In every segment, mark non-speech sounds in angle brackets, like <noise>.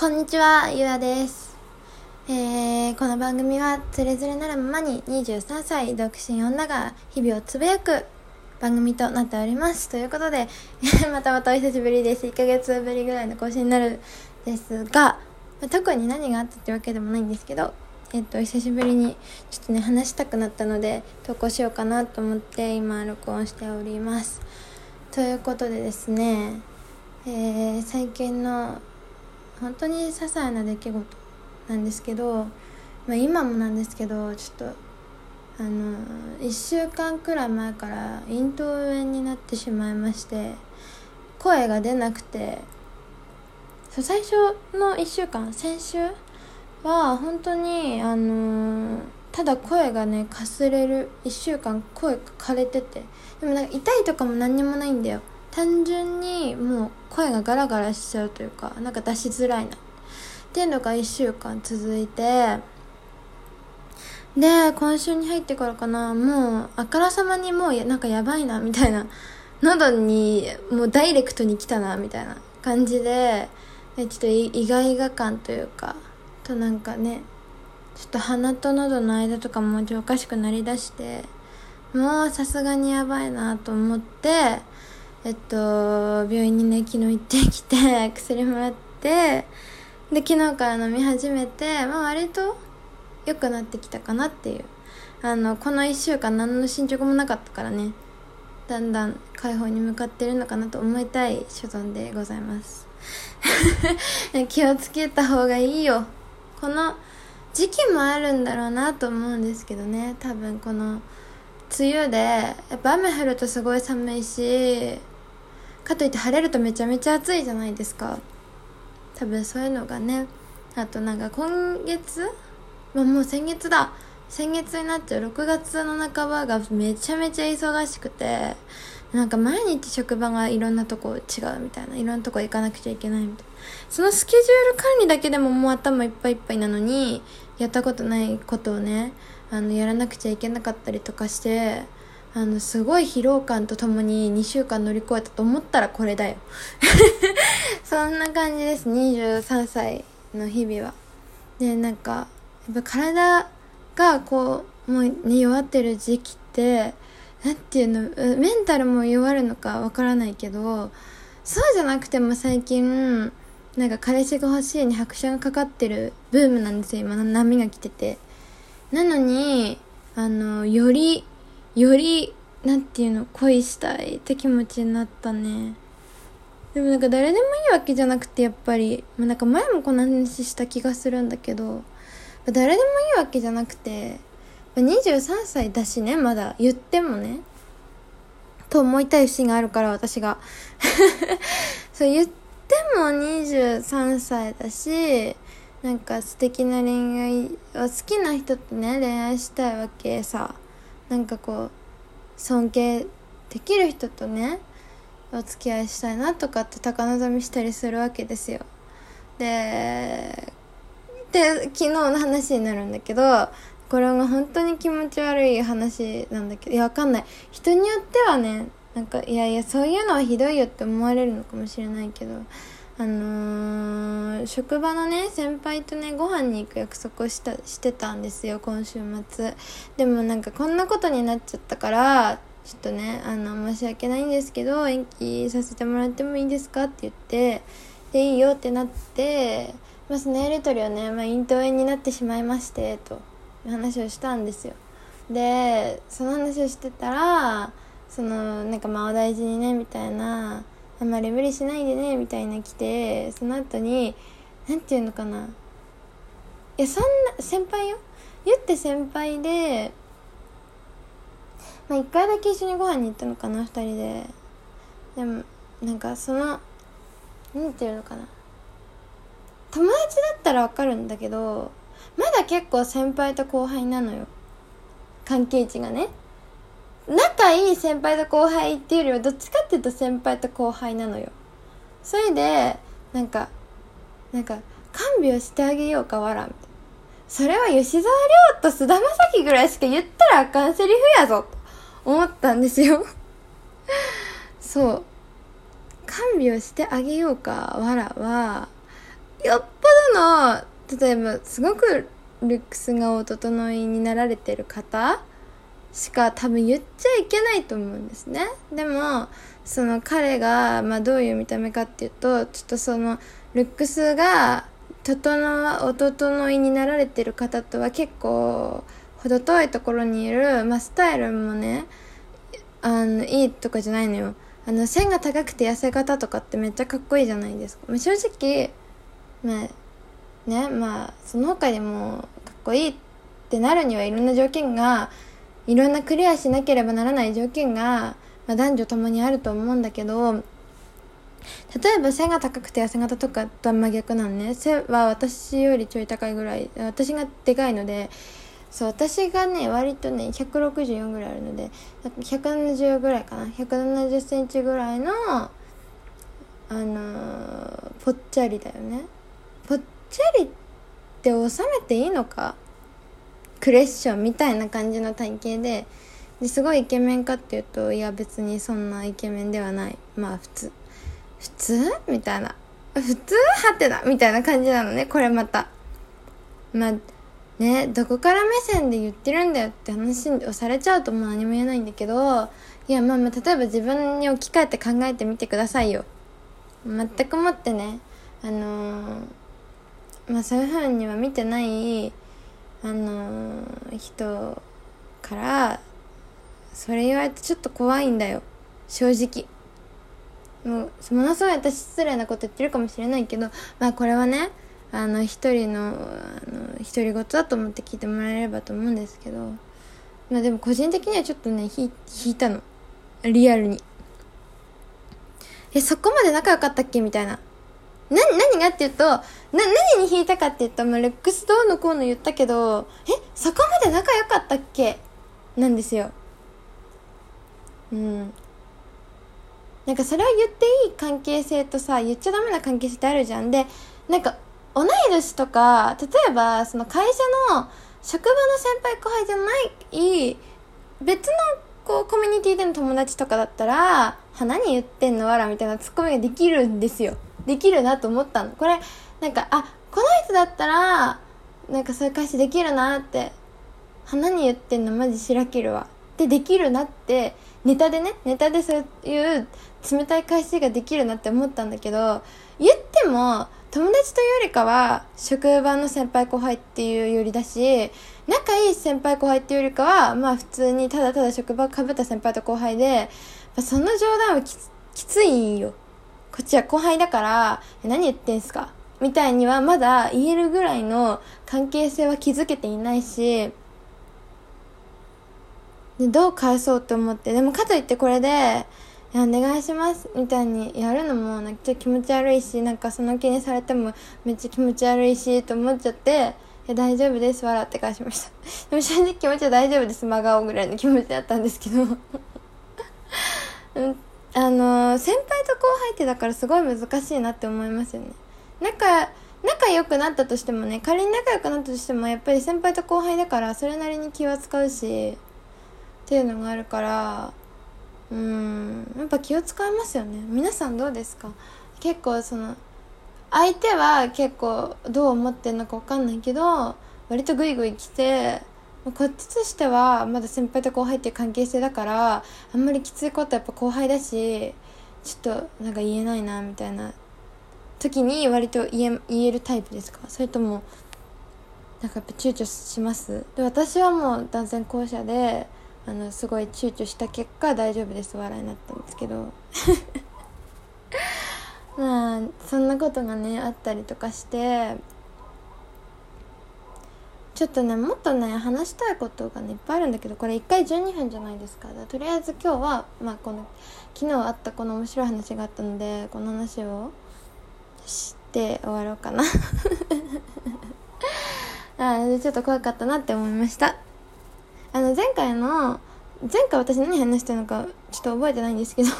こんにちは、ゆあです。えー、この番組は、つれづれなるままに23歳独身女が日々をつぶやく番組となっております。ということで、ま <laughs> たまたお久しぶりです。1ヶ月ぶりぐらいの更新になるんですが、ま特に何があったってわけでもないんですけど、えっと、久しぶりにちょっとね、話したくなったので、投稿しようかなと思って、今、録音しております。ということでですね、えー、最近の本当に些細な出来事なんですけど、まあ、今もなんですけどちょっとあの1週間くらい前から咽頭炎になってしまいまして声が出なくてそう最初の1週間先週は本当にあのただ声がねかすれる1週間声枯れててでもなんか痛いとかも何にもないんだよ。単純にもう声がガラガラしちゃうというかなんか出しづらいな。っていうのが1週間続いてで今週に入ってからかなもうあからさまにもうなんかやばいなみたいな。喉にもうダイレクトに来たなみたいな感じでえちょっと意外が感というかとなんかねちょっと鼻と喉の間とかもおかしくなりだしてもうさすがにやばいなと思ってえっと病院にね昨日行ってきて薬もらってで昨日から飲み始めて、まあ、割と良くなってきたかなっていう。あのこの1週間何の進捗もなかったからね。だんだん解放に向かってるのかなと思いたい所存でございます。<laughs> 気をつけた方がいいよ。この時期もあるんだろうなと思うんですけどね。多分この梅雨でやっぱ雨降るとすごい寒いしかといって晴れるとめちゃめちゃ暑いじゃないですか。多分そういうのがね。あとなんか今月？まあもう先月だ。先月になっちゃう。6月の半ばがめちゃめちゃ忙しくて。なんか毎日職場がいろんなとこ違うみたいな。いろんなとこ行かなくちゃいけないみたいな。そのスケジュール管理だけでももう頭いっぱいいっぱいなのにやったことないことをねあのやらなくちゃいけなかったりとかしてあのすごい疲労感とともに2週間乗り越えたと思ったらこれだよ。<laughs> そんな感じです。23歳の日々は。でなんかやっぱ体がこうもう、ね、弱ってる時期ってなんていうのメンタルも弱るのかわからないけどそうじゃなくても最近なんか彼氏が欲しいに拍車がかかってるブームなんですよ。今波が来てて。なのにあのよりよりなんていうの恋したいって気持ちになったね。でもなんか誰でもいいわけじゃなくてやっぱり、まあ、なんか前もこの話した気がするんだけど。誰でもいいわけじゃなくて。23歳だしねまだ言ってもね。と思いたい節があるから私が。<laughs> そう言っても23歳だしなんか素敵な恋愛を好きな人とね恋愛したいわけさ。なんかこう尊敬できる人とねお付き合いしたいなとかって高望みしたりするわけですよ。でで昨日の話になるんだけどこれが本当に気持ち悪い話なんだけどいやわかんない。人によってはねなんかいやいやそういうのはひどいよって思われるのかもしれないけどあのー、職場のね先輩とねご飯に行く約束をしたしてたんですよ今週末。でもなんかこんなことになっちゃったからちょっとねあの申し訳ないんですけど延期させてもらってもいいですかって言ってでいいよってなってまあそのやり取りをね、まあ、咽頭炎になってしまいましてという話をしたんですよ。でその話をしてたらそのなんかまあお大事にねみたいなあんまり無理しないでねみたいな来てその後に何て言うのかな。いやそんな先輩よ。言って先輩でまあ一回だけ一緒にご飯に行ったのかな二人で。でもなんかその何て言うのかな。友達だったらわかるんだけどまだ結構先輩と後輩なのよ。関係値がね。仲いい先輩と後輩っていうよりはどっちかっていうと先輩と後輩なのよ。それでなんかなんか看病してあげようかわらみたいな。それは吉沢亮と菅田将暉ぐらいしか言ったらあかんセリフやぞと。思ったんですよ。そう。看病してあげようかわらはよっぽどの例えばすごくルックスがお整いになられてる方しか多分言っちゃいけないと思うんですね。でもその彼が、まあ、どういう見た目かっていうとちょっとそのルックスが整お整いになられてる方とは結構程遠いところにいる、まあ、スタイルもねあのいいとかじゃないのよ。あの線が高くて痩せ方とかってめっちゃかっこいいじゃないですか、まあ、正直まあねまあその他でもかっこいいってなるにはいろんな条件がいろんなクリアしなければならない条件が、まあ、男女ともにあると思うんだけど例えば背が高くて痩せ型とかとは真逆なのね。背は私よりちょい高いぐらい私がでかいのでそう私がね割とね164ぐらいあるので170ぐらいかな。170センチぐらいのあのー、ぽっちゃりだよね。ぽっちゃりって収めていいのか？クレッションみたいな感じの体型でですごいイケメンかっていうといや別にそんなイケメンではない。まあ普通。普通？みたいな。普通？はてな。みたいな感じなのね。これまた。まあねどこから目線で言ってるんだよって話をされちゃうともう何も言えないんだけどいやまあまあ例えば自分に置き換えて考えてみてくださいよ。全くもってねあのー、まあそういう風には見てないあのー、人からそれ言われてちょっと怖いんだよ。正直。もうものすごい私失礼なこと言ってるかもしれないけどまあこれはねあの一人のあの独り言だと思って聞いてもらえればと思うんですけどまあでも個人的にはちょっとねひ引いたの。リアルに。えそこまで仲良かったっけ？みたいな。な、何が？って言うと、な、何に引いたかって言うと、まあ、ルックスどうのこうの言ったけど、え、そこまで仲良かったっけ？なんですよ。うん。なんかそれを言っていい関係性とさ、言っちゃダメな関係性ってあるじゃん。で、なんか、同い年とか、例えば、その会社の、職場の先輩後輩じゃない、別のこうコミュニティでの友達とかだったら、は、何言ってんのわらみたいなツッコミができるんですよ。できるなと思ったの。これなんかあこの人だったらなんかそういう返しできるなって花に言ってんの？マジしらけるわ。でできるなってネタでねネタでそういう冷たい返しができるなって思ったんだけど言っても友達というよりかは職場の先輩後輩っていうよりだし仲いい先輩後輩っていうよりかはまあ普通にただただ職場かぶった先輩と後輩でその冗談はきついよ。こっちは後輩だから、何言ってんすか？みたいにはまだ言えるぐらいの関係性は築けていないし、でどう返そうと思って、でもかといってこれで、お願いしますみたいにやるのもなんかちょっと気持ち悪いし、なんかその気にされてもめっちゃ気持ち悪いし、と思っちゃって、大丈夫です、笑って返しました。でも正直気持ちは大丈夫です、真顔ぐらいの気持ちだったんですけどうんあの先後輩ってだからすごい難しいなって思いますよね。仲仲良くなったとしてもね仮に仲良くなったとしてもやっぱり先輩と後輩だからそれなりに気は使うしっていうのがあるからうんやっぱ気を使いますよね。皆さんどうですか？結構その相手は結構どう思ってんのか分かんないけど割とグイグイ来てこっちとしてはまだ先輩と後輩っていう関係性だからあんまりきついことやっぱ後輩だしちょっとなんか言えないなみたいな時に割と言え言えるタイプですか？それともなんかやっぱ躊躇します？で私はもう断然後者であのすごい躊躇した結果大丈夫です笑いになったんですけど。<laughs> まあそんなことがねあったりとかしてちょっとねもっとね話したいことがねいっぱいあるんだけどこれ1回12分じゃないですか。とりあえず今日は、まあ、この昨日あったこの面白い話があったのでこの話をして終わろうかな。<laughs> あちょっと怖かったなって思いました。あの前回の前回私何話したのかちょっと覚えてないんですけど。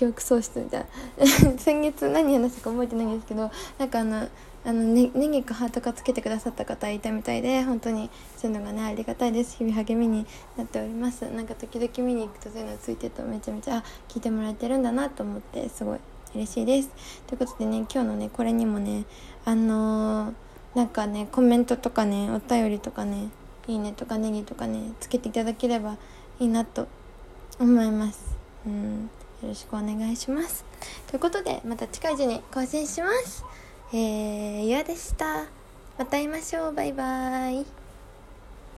記憶喪失みたいな。<laughs> 先月何話したか覚えてないんですけどなんかあのあのねネギかハートかつけてくださった方いたみたいで本当にそういうのがねありがたいです。日々励みになっております。なんか時々見に行くとそういうのついてるとめちゃめちゃあ聞いてもらえてるんだなと思ってすごい嬉しいです。ということでね今日のねこれにもねあのー、なんかねコメントとかねお便りとかねいいねとかネギとかねつけていただければいいなと思います。うん。よろしくお願いします。ということでまた近いうちに更新します。えー、ゆあでした。また会いましょう。バイバーイ。